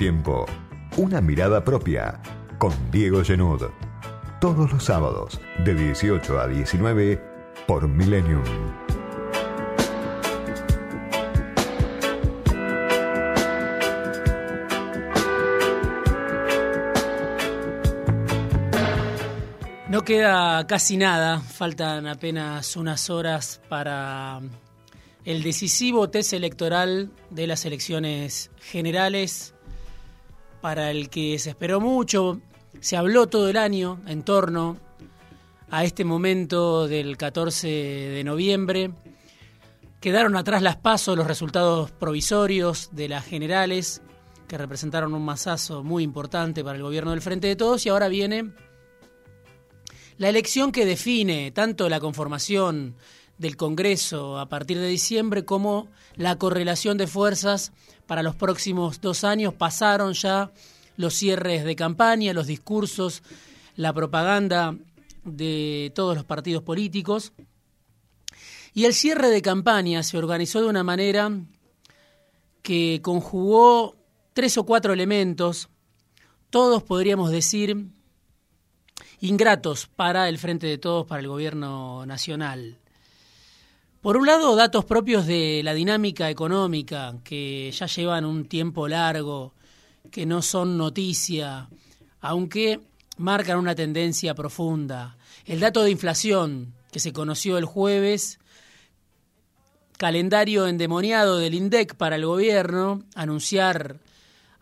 tiempo. Una mirada propia con Diego Genud. Todos los sábados de 18 a 19 por Millennium. No queda casi nada, faltan apenas unas horas para el decisivo test electoral de las elecciones generales, para el que se esperó mucho, se habló todo el año en torno a este momento del 14 de noviembre. Quedaron atrás las pasos los resultados provisorios de las generales, que representaron un masazo muy importante para el gobierno del Frente de Todos, y ahora viene la elección que define tanto la conformación del Congreso a partir de diciembre como la correlación de fuerzas para los próximos dos años. Pasaron ya los cierres de campaña, los discursos, la propaganda de todos los partidos políticos. Y el cierre de campaña se organizó de una manera que conjugó tres o cuatro elementos, todos podríamos decir ingratos para el Frente de Todos, para el gobierno nacional. Por un lado, datos propios de la dinámica económica, que ya llevan un tiempo largo, que no son noticia, aunque marcan una tendencia profunda. El dato de inflación, que se conoció el jueves, calendario endemoniado del INDEC para el gobierno, anunciar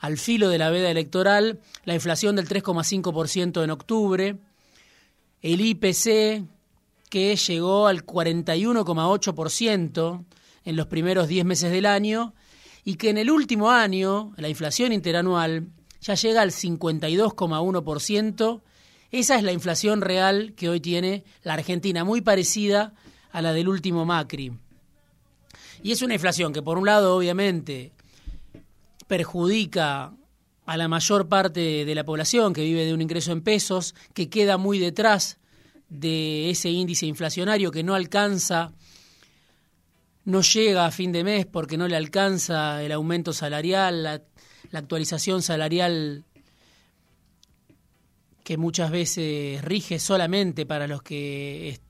al filo de la veda electoral la inflación del 3,5% en octubre, el IPC que llegó al 41,8% en los primeros 10 meses del año y que en el último año la inflación interanual ya llega al 52,1%. Esa es la inflación real que hoy tiene la Argentina, muy parecida a la del último Macri. Y es una inflación que por un lado obviamente perjudica a la mayor parte de la población que vive de un ingreso en pesos, que queda muy detrás de ese índice inflacionario que no alcanza, no llega a fin de mes porque no le alcanza el aumento salarial, la, actualización salarial que muchas veces rige solamente para los que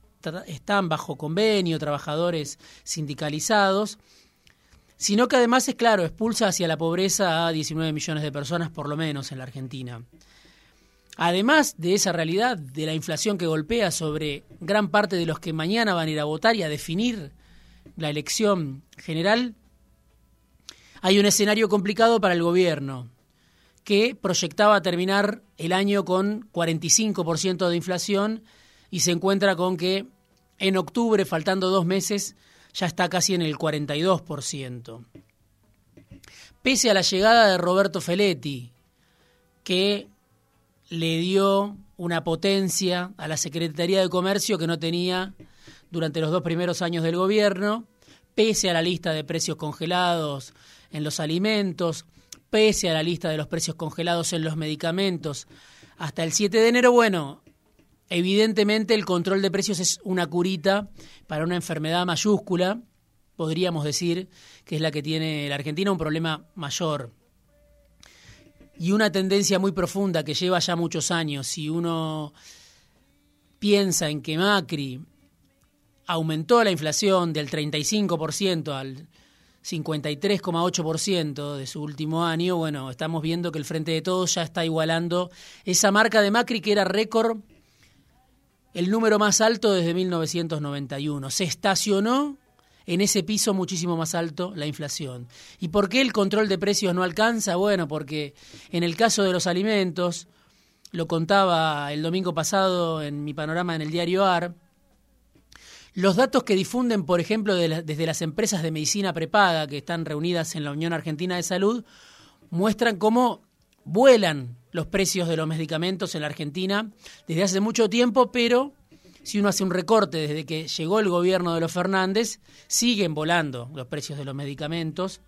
están bajo convenio, trabajadores sindicalizados sino que además es claro, expulsa hacia la pobreza a 19 millones de personas por lo menos en la Argentina. Además de esa realidad, de la inflación que golpea sobre gran parte de los que mañana van a ir a votar y a definir la elección general, hay un escenario complicado para el gobierno, que proyectaba terminar el año con 45% de inflación y se encuentra con que en octubre, faltando dos meses, ya está casi en el 42%. Pese a la llegada de Roberto Feletti, que le dio una potencia a la Secretaría de Comercio que no tenía durante los dos primeros años del gobierno, pese a la lista de precios congelados en los alimentos, pese a la lista de los precios congelados en los medicamentos, hasta el 7 de enero, bueno, Evidentemente el control de precios es una curita para una enfermedad mayúscula, podríamos decir que es la que tiene la Argentina, un problema mayor. Y una tendencia muy profunda que lleva ya muchos años. Si uno piensa en que Macri aumentó la inflación del 35% al 53,8% de su último año, bueno, estamos viendo que el Frente de Todos ya está igualando esa marca de Macri que era récord el número más alto desde 1991. Se estacionó en ese piso muchísimo más alto la inflación. ¿Y por qué el control de precios no alcanza? Bueno, porque en el caso de los alimentos, lo contaba el domingo pasado en mi panorama en el diario AR, los datos que difunden, por ejemplo, desde las empresas de medicina prepaga que están reunidas en la Unión Argentina de Salud, muestran cómo vuelan los precios de los medicamentos en la Argentina desde hace mucho tiempo, pero si uno hace un recorte desde que llegó el gobierno de los Fernández, siguen volando los precios de los medicamentos.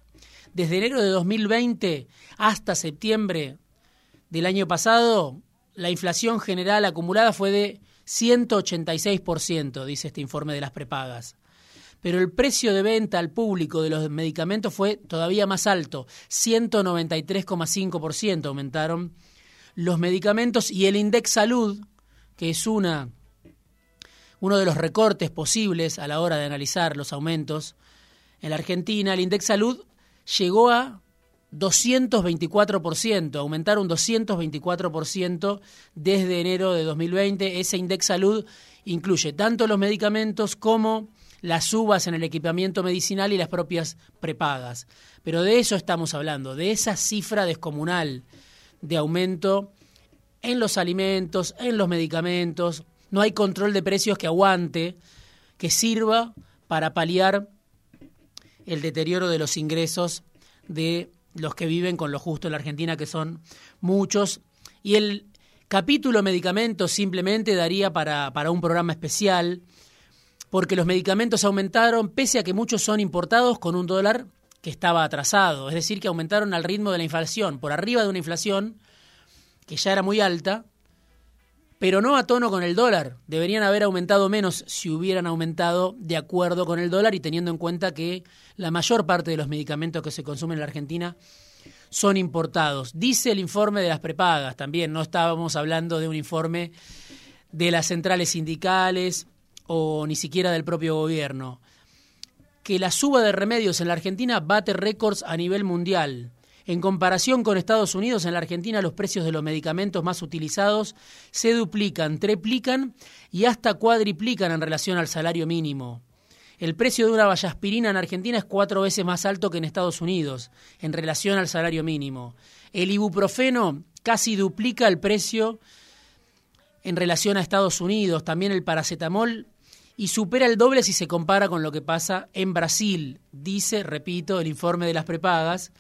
Desde enero de 2020 hasta septiembre del año pasado, la inflación general acumulada fue de 186%, dice este informe de las prepagas. pero el precio de venta al público de los medicamentos fue todavía más alto, 193,5% aumentaron los medicamentos y el Index Salud, que es una uno de los recortes posibles a la hora de analizar los aumentos en la Argentina, el Index Salud llegó a 224%, aumentaron un 224% desde enero de 2020. Ese Index Salud incluye tanto los medicamentos como las subas en el equipamiento medicinal y las propias prepagas. Pero de eso estamos hablando, de esa cifra descomunal de aumento en los alimentos, en los medicamentos. No hay control de precios que aguante, que sirva para paliar el deterioro de los ingresos de los que viven con lo justo en la Argentina, que son muchos. Y el capítulo medicamentos simplemente daría para, para un programa especial, porque los medicamentos aumentaron pese a que muchos son importados con un dólar que estaba atrasado, es decir, que aumentaron al ritmo de la inflación, por arriba de una inflación que ya era muy alta, pero no a tono con el dólar. Deberían haber aumentado menos si hubieran aumentado de acuerdo con el dólar y teniendo en cuenta que la mayor parte de los medicamentos que se consumen en la Argentina son importados. Dice el informe de las prepagas también, no estábamos hablando de un informe de las centrales sindicales o ni siquiera del propio gobierno, que la suba de remedios en la Argentina bate récords a nivel mundial. En comparación con Estados Unidos, en la Argentina los precios de los medicamentos más utilizados se duplican, triplican y hasta cuadriplican en relación al salario mínimo. El precio de una vallaspirina en Argentina es cuatro veces más alto que en Estados Unidos, en relación al salario mínimo. El ibuprofeno casi duplica el precio en relación a Estados Unidos, también el paracetamol, y supera el doble si se compara con lo que pasa en Brasil, dice, repito, el informe de las prepagas,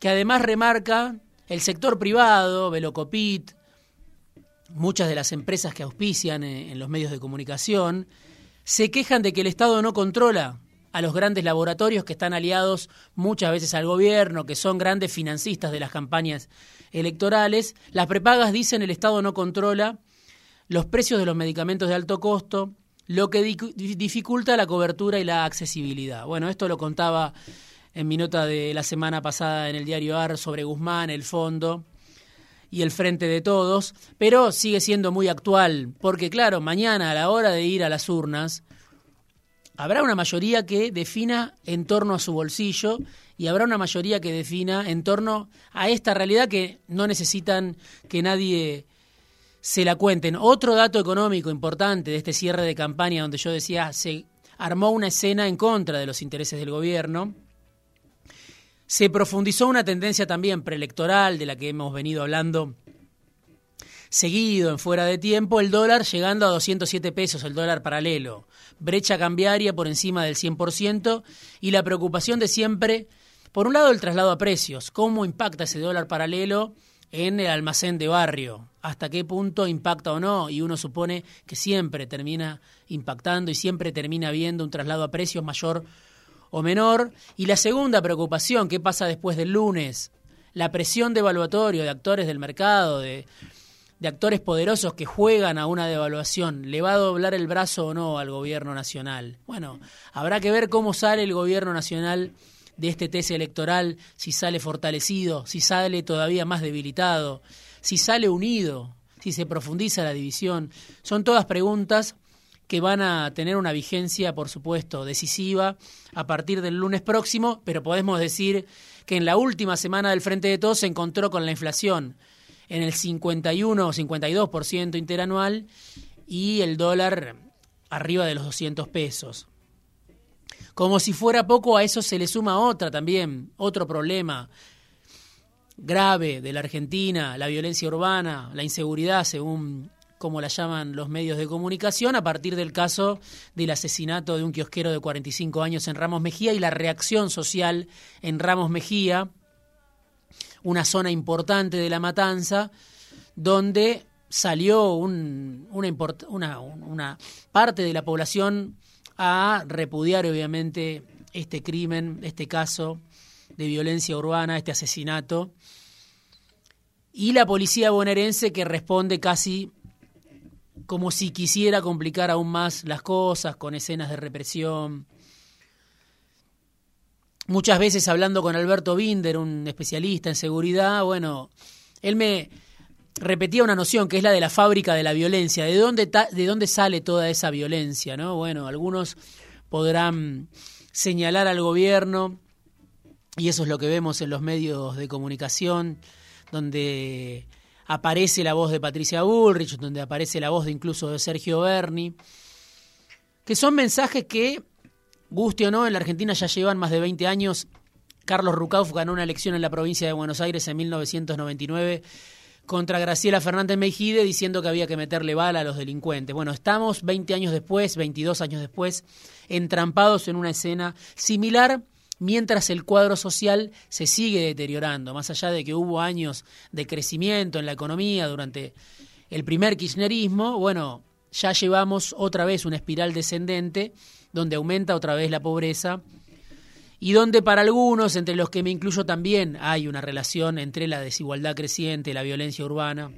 que además remarca el sector privado, Velocopit, muchas de las empresas que auspician en los medios de comunicación, se quejan de que el Estado no controla a los grandes laboratorios que están aliados muchas veces al gobierno, que son grandes financistas de las campañas electorales. Las prepagas dicen el Estado no controla los precios de los medicamentos de alto costo, lo que dificulta la cobertura y la accesibilidad. Bueno, esto lo contaba en mi nota de la semana pasada en el diario AR sobre Guzmán, el fondo y el frente de todos, pero sigue siendo muy actual, porque claro, mañana a la hora de ir a las urnas, habrá una mayoría que defina en torno a su bolsillo y habrá una mayoría que defina en torno a esta realidad que no necesitan que nadie se la cuenten. Otro dato económico importante de este cierre de campaña donde yo decía se armó una escena en contra de los intereses del gobierno se profundizó una tendencia también preelectoral de la que hemos venido hablando seguido en fuera de tiempo, el dólar llegando a 207 pesos, el dólar paralelo, brecha cambiaria por encima del 100% y la preocupación de siempre, por un lado el traslado a precios, cómo impacta ese dólar paralelo en el almacén de barrio, hasta qué punto impacta o no, y uno supone que siempre termina impactando y siempre termina viendo un traslado a precios mayor o menor. Y la segunda preocupación, ¿qué pasa después del lunes? La presión devaluatoria de actores del mercado, de, de actores poderosos que juegan a una devaluación, ¿le va a doblar el brazo o no al gobierno nacional? Bueno, habrá que ver cómo sale el gobierno nacional de este test electoral, si sale fortalecido, si sale todavía más debilitado, si sale unido, si se profundiza la división. Son todas preguntas que van a tener una vigencia, por supuesto, decisiva a partir del lunes próximo, pero podemos decir que en la última semana del Frente de Todos se encontró con la inflación en el 51 o 52% interanual y el dólar arriba de los 200 pesos. Como si fuera poco, a eso se le suma otra también, otro problema grave de la Argentina, la violencia urbana, la inseguridad, según como la llaman los medios de comunicación, a partir del caso del asesinato de un kiosquero de 45 años en Ramos Mejía y la reacción social en Ramos Mejía, una zona importante de la matanza, donde salió un, una, una parte de la población a repudiar obviamente este crimen, este caso de violencia urbana, este asesinato, y la policía bonaerense que responde casi como si quisiera complicar aún más las cosas con escenas de represión, muchas veces hablando con Alberto Binder, un especialista en seguridad, bueno, él me repetía una noción que es la de la fábrica de la violencia, de dónde, de dónde sale toda esa violencia, ¿no? Bueno, algunos podrán señalar al gobierno, y eso es lo que vemos en los medios de comunicación, donde aparece la voz de Patricia Bullrich, donde aparece la voz de incluso de Sergio Berni, que son mensajes que, guste o no, en la Argentina ya llevan más de 20 años. Carlos Rucauf ganó una elección en la provincia de Buenos Aires en 1999 contra Graciela Fernández Mejide diciendo que había que meterle bala a los delincuentes. Bueno, estamos 20 años después, 22 años después, entrampados en una escena similar mientras el cuadro social se sigue deteriorando, más allá de que hubo años de crecimiento en la economía durante el primer kirchnerismo, bueno, ya llevamos otra vez una espiral descendente donde aumenta otra vez la pobreza y donde para algunos, entre los que me incluyo también, hay una relación entre la desigualdad creciente, la violencia urbana,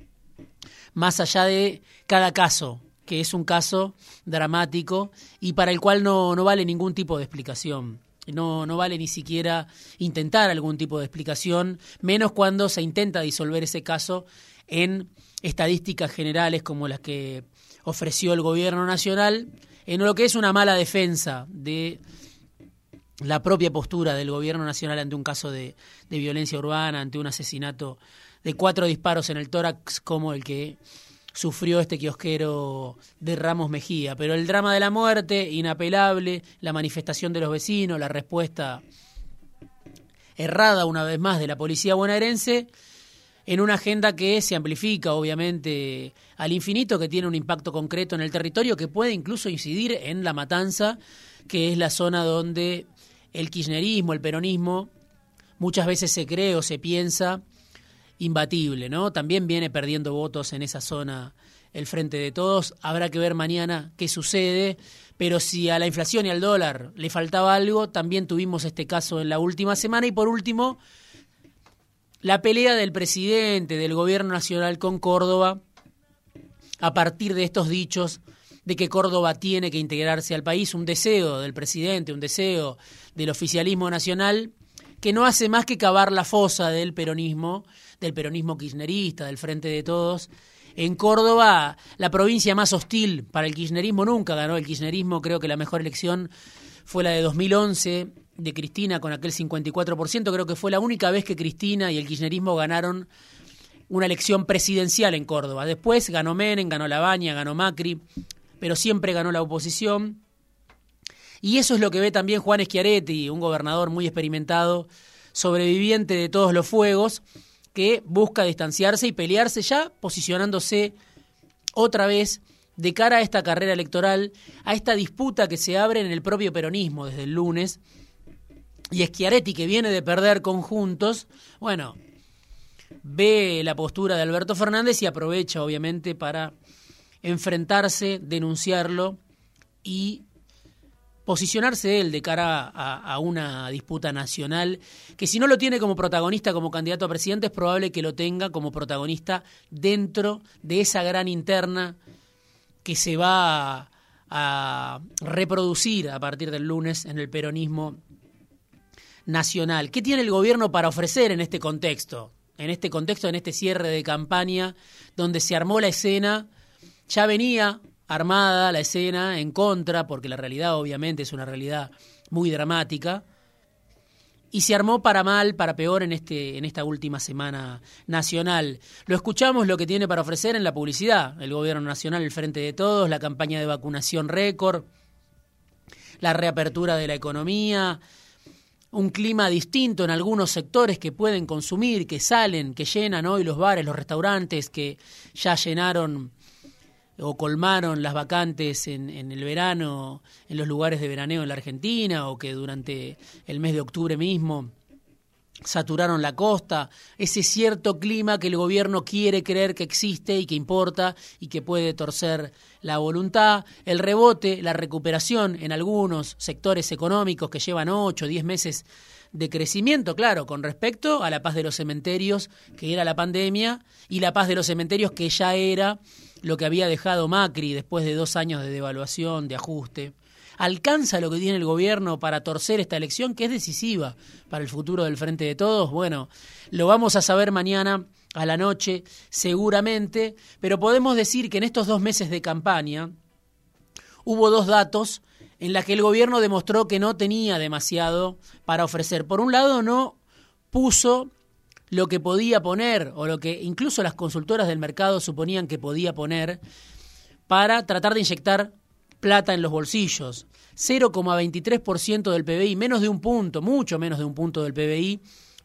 más allá de cada caso, que es un caso dramático y para el cual no, no vale ningún tipo de explicación. No, no vale ni siquiera intentar algún tipo de explicación, menos cuando se intenta disolver ese caso en estadísticas generales como las que ofreció el gobierno nacional, en lo que es una mala defensa de la propia postura del gobierno nacional ante un caso de, violencia urbana, ante un asesinato de cuatro disparos en el tórax como el que sufrió este kiosquero de Ramos Mejía. Pero el drama de la muerte, inapelable, la manifestación de los vecinos, la respuesta errada una vez más de la policía bonaerense, en una agenda que se amplifica obviamente al infinito, que tiene un impacto concreto en el territorio, que puede incluso incidir en la matanza, que es la zona donde el kirchnerismo, el peronismo, muchas veces se cree o se piensa imbatible, ¿no? También viene perdiendo votos en esa zona el Frente de Todos. Habrá que ver mañana qué sucede, pero si a la inflación y al dólar le faltaba algo, también tuvimos este caso en la última semana. Y por último, la pelea del presidente del gobierno nacional con Córdoba a partir de estos dichos de que Córdoba tiene que integrarse al país, un deseo del presidente, un deseo del oficialismo nacional, que no hace más que cavar la fosa del peronismo, del peronismo kirchnerista, del Frente de Todos. En Córdoba, la provincia más hostil para el kirchnerismo nunca ganó el kirchnerismo, creo que la mejor elección fue la de 2011 de Cristina con aquel 54%, creo que fue la única vez que Cristina y el kirchnerismo ganaron una elección presidencial en Córdoba. Después ganó Menem, ganó Labaña, ganó Macri, pero siempre ganó la oposición. Y eso es lo que ve también Juan Schiaretti, un gobernador muy experimentado, sobreviviente de todos los fuegos, que busca distanciarse y pelearse ya posicionándose otra vez de cara a esta carrera electoral, a esta disputa que se abre en el propio peronismo desde el lunes. Y Schiaretti, que viene de perder conjuntos, bueno, ve la postura de Alberto Fernández y aprovecha, obviamente, para enfrentarse, denunciarlo y posicionarse él de cara a, una disputa nacional, que si no lo tiene como protagonista, como candidato a presidente, es probable que lo tenga como protagonista dentro de esa gran interna que se va a reproducir a partir del lunes en el peronismo nacional. ¿Qué tiene el gobierno para ofrecer en este contexto? En este contexto, en este cierre de campaña, donde se armó la escena ya venía armada la escena en contra, porque la realidad obviamente es una realidad muy dramática, y se armó para mal, para peor en, este, en esta última semana nacional. Lo escuchamos lo que tiene para ofrecer en la publicidad, el gobierno nacional, el Frente de Todos, la campaña de vacunación récord, la reapertura de la economía, un clima distinto en algunos sectores que pueden consumir, que salen, que llenan hoy los bares, los restaurantes, que ya llenaron o colmaron las vacantes en, en, el verano en los lugares de veraneo en la Argentina o que durante el mes de octubre mismo saturaron la costa, ese cierto clima que el gobierno quiere creer que existe y que importa y que puede torcer la voluntad, el rebote, la recuperación en algunos sectores económicos que llevan ocho o 10 meses de crecimiento, claro, con respecto a la paz de los cementerios, que era la pandemia, y la paz de los cementerios, que ya era lo que había dejado Macri después de dos años de devaluación, de ajuste. ¿Alcanza lo que tiene el gobierno para torcer esta elección, que es decisiva para el futuro del Frente de Todos? Bueno, lo vamos a saber mañana a la noche, seguramente, pero podemos decir que en estos dos meses de campaña hubo dos datos en la que el gobierno demostró que no tenía demasiado para ofrecer. Por un lado, no puso lo que podía poner, o lo que incluso las consultoras del mercado suponían que podía poner, para tratar de inyectar plata en los bolsillos. 0,23% del PBI, menos de un punto, mucho menos de un punto del PBI,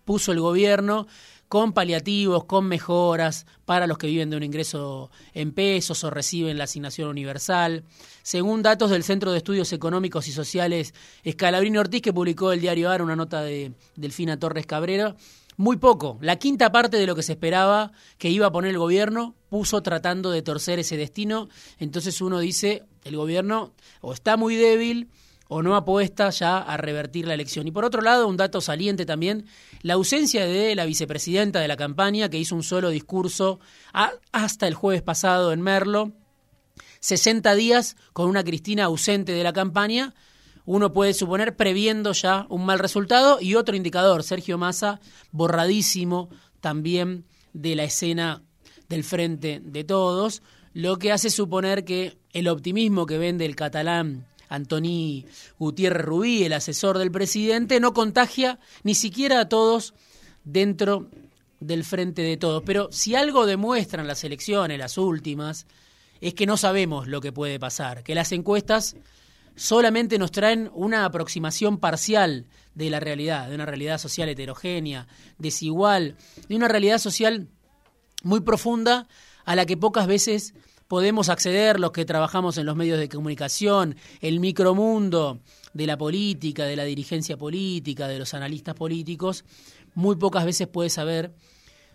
puso el gobierno con paliativos, con mejoras para los que viven de un ingreso en pesos o reciben la asignación universal. Según datos del Centro de Estudios Económicos y Sociales Escalabrini Ortiz, que publicó el diario AR una nota de Delfina Torres Cabrera, muy poco. La quinta parte de lo que se esperaba que iba a poner el gobierno puso tratando de torcer ese destino. Entonces uno dice, el gobierno o está muy débil o no apuesta ya a revertir la elección. Y por otro lado, un dato saliente también, la ausencia de la vicepresidenta de la campaña, que hizo un solo discurso hasta el jueves pasado en Merlo, 60 días con una Cristina ausente de la campaña, uno puede suponer previendo ya un mal resultado y otro indicador, Sergio Massa, borradísimo también de la escena del frente de todos, lo que hace suponer que el optimismo que vende el catalán Antoni Gutiérrez Rubí, el asesor del presidente, no contagia ni siquiera a todos dentro del frente de todos. Pero si algo demuestran las elecciones, las últimas, es que no sabemos lo que puede pasar, que las encuestas solamente nos traen una aproximación parcial de la realidad, de una realidad social heterogénea, desigual, de una realidad social muy profunda a la que pocas veces podemos acceder los que trabajamos en los medios de comunicación, el micromundo de la política, de la dirigencia política, de los analistas políticos, muy pocas veces puede saber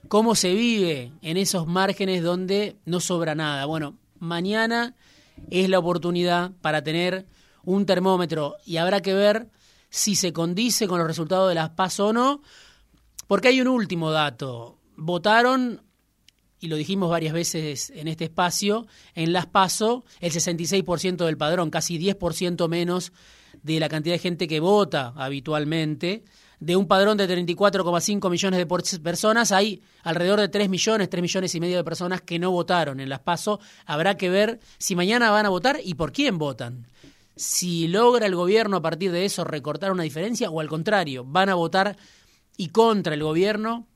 cómo se vive en esos márgenes donde no sobra nada. Bueno, mañana es la oportunidad para tener un termómetro y habrá que ver si se condice con los resultados de las PASO o no, porque hay un último dato. Votaron y lo dijimos varias veces en este espacio, en Las Paso el 66% del padrón, casi 10% menos de la cantidad de gente que vota habitualmente. De un padrón de 34,5 millones de personas, hay alrededor de 3 millones, 3 millones y medio de personas que no votaron en Las Paso. Habrá que ver si mañana van a votar y por quién votan. Si logra el gobierno a partir de eso recortar una diferencia o al contrario, van a votar y contra el gobierno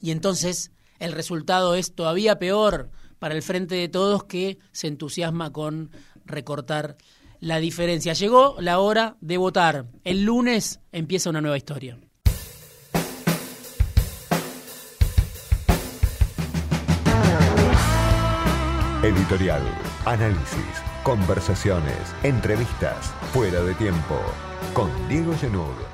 y entonces el resultado es todavía peor para el frente de todos que se entusiasma con recortar la diferencia. Llegó la hora de votar. El lunes empieza una nueva historia. Editorial, análisis, conversaciones, entrevistas, fuera de tiempo, con Diego Genud.